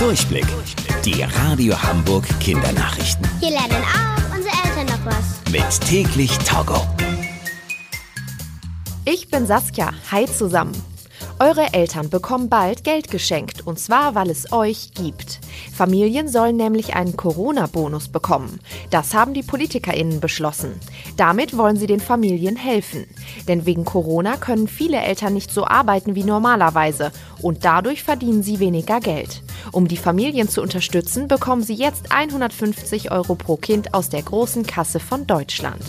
Durchblick. Die Radio Hamburg Kindernachrichten. Hier lernen auch unsere Eltern noch was. Mit täglich Togo. Ich bin Saskia. Hi zusammen. Eure Eltern bekommen bald Geld geschenkt, und zwar, weil es euch gibt. Familien sollen nämlich einen Corona-Bonus bekommen. Das haben die PolitikerInnen beschlossen. Damit wollen sie den Familien helfen. Denn wegen Corona können viele Eltern nicht so arbeiten wie normalerweise und dadurch verdienen sie weniger Geld. Um die Familien zu unterstützen, bekommen sie jetzt 150 Euro pro Kind aus der großen Kasse von Deutschland.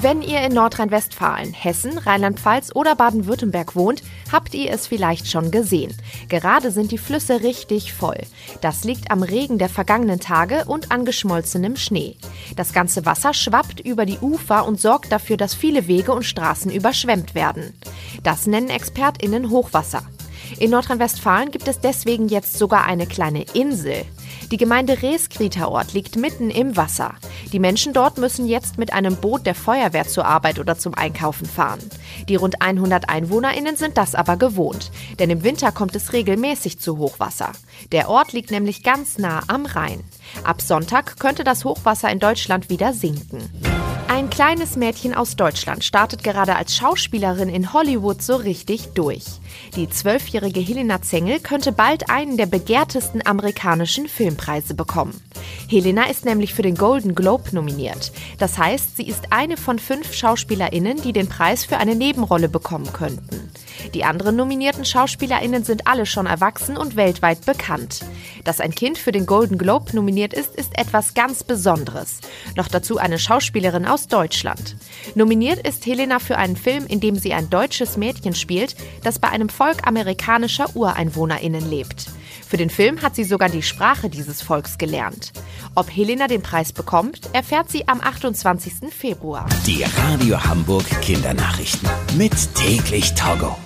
Wenn ihr in Nordrhein-Westfalen, Hessen, Rheinland-Pfalz oder Baden-Württemberg wohnt, habt ihr es vielleicht schon gesehen. Gerade sind die Flüsse richtig voll. Das liegt am Regen der vergangenen Tage und an geschmolzenem Schnee. Das ganze Wasser schwappt über die Ufer und sorgt dafür, dass viele Wege und Straßen überschwemmt werden. Das nennen ExpertInnen Hochwasser. In Nordrhein-Westfalen gibt es deswegen jetzt sogar eine kleine Insel. Die Gemeinde Reeskrieterort liegt mitten im Wasser. Die Menschen dort müssen jetzt mit einem Boot der Feuerwehr zur Arbeit oder zum Einkaufen fahren. Die rund 100 EinwohnerInnen sind das aber gewohnt, denn im Winter kommt es regelmäßig zu Hochwasser. Der Ort liegt nämlich ganz nah am Rhein. Ab Sonntag könnte das Hochwasser in Deutschland wieder sinken. Ein kleines Mädchen aus Deutschland startet gerade als Schauspielerin in Hollywood so richtig durch. Die zwölfjährige Helena Zengel könnte bald einen der begehrtesten amerikanischen Filmpreise bekommen. Helena ist nämlich für den Golden Globe nominiert. Das heißt, sie ist eine von fünf SchauspielerInnen, die den Preis für eine Nebenrolle bekommen könnten. Die anderen nominierten SchauspielerInnen sind alle schon erwachsen und weltweit bekannt. Dass ein Kind für den Golden Globe nominiert ist, ist etwas ganz Besonderes. Noch dazu eine Schauspielerin aus Deutschland. Nominiert ist Helena für einen Film, in dem sie ein deutsches Mädchen spielt, das bei einem Volk amerikanischer UreinwohnerInnen lebt. Für den Film hat sie sogar die Sprache dieses Volks gelernt. Ob Helena den Preis bekommt, erfährt sie am 28. Februar. Die Radio Hamburg Kindernachrichten. Mit täglich Togo.